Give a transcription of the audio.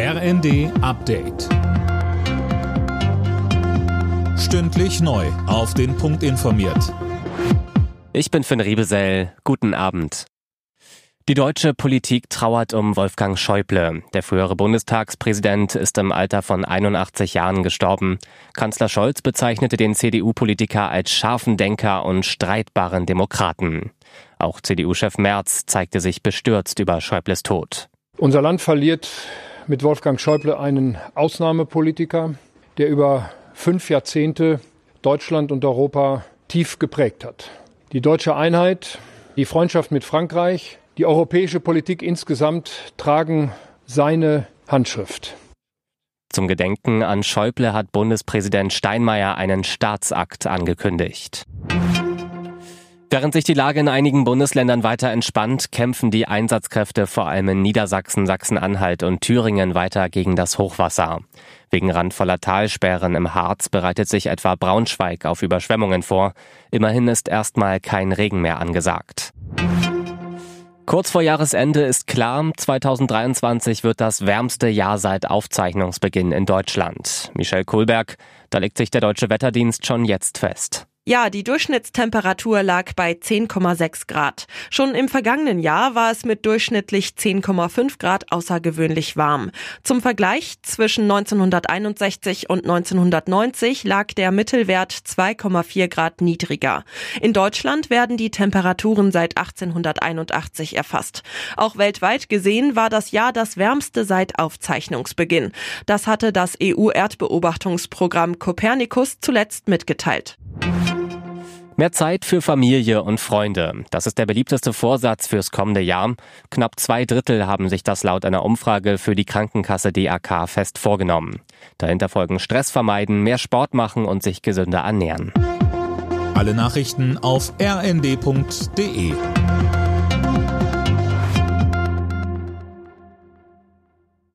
RND Update. Stündlich neu. Auf den Punkt informiert. Ich bin Finn Riebesell. Guten Abend. Die deutsche Politik trauert um Wolfgang Schäuble. Der frühere Bundestagspräsident ist im Alter von 81 Jahren gestorben. Kanzler Scholz bezeichnete den CDU-Politiker als scharfen Denker und streitbaren Demokraten. Auch CDU-Chef Merz zeigte sich bestürzt über Schäubles Tod. Unser Land verliert mit Wolfgang Schäuble einen Ausnahmepolitiker, der über fünf Jahrzehnte Deutschland und Europa tief geprägt hat. Die deutsche Einheit, die Freundschaft mit Frankreich, die europäische Politik insgesamt tragen seine Handschrift. Zum Gedenken an Schäuble hat Bundespräsident Steinmeier einen Staatsakt angekündigt. Während sich die Lage in einigen Bundesländern weiter entspannt, kämpfen die Einsatzkräfte vor allem in Niedersachsen, Sachsen-Anhalt und Thüringen weiter gegen das Hochwasser. Wegen randvoller Talsperren im Harz bereitet sich etwa Braunschweig auf Überschwemmungen vor. Immerhin ist erstmal kein Regen mehr angesagt. Kurz vor Jahresende ist klar, 2023 wird das wärmste Jahr seit Aufzeichnungsbeginn in Deutschland. Michel Kohlberg, da legt sich der deutsche Wetterdienst schon jetzt fest. Ja, die Durchschnittstemperatur lag bei 10,6 Grad. Schon im vergangenen Jahr war es mit durchschnittlich 10,5 Grad außergewöhnlich warm. Zum Vergleich, zwischen 1961 und 1990 lag der Mittelwert 2,4 Grad niedriger. In Deutschland werden die Temperaturen seit 1881 erfasst. Auch weltweit gesehen war das Jahr das wärmste seit Aufzeichnungsbeginn. Das hatte das EU-Erdbeobachtungsprogramm Copernicus zuletzt mitgeteilt. Mehr Zeit für Familie und Freunde. Das ist der beliebteste Vorsatz fürs kommende Jahr. Knapp zwei Drittel haben sich das laut einer Umfrage für die Krankenkasse DAK fest vorgenommen. Dahinter folgen Stress vermeiden, mehr Sport machen und sich gesünder ernähren. Alle Nachrichten auf rnd.de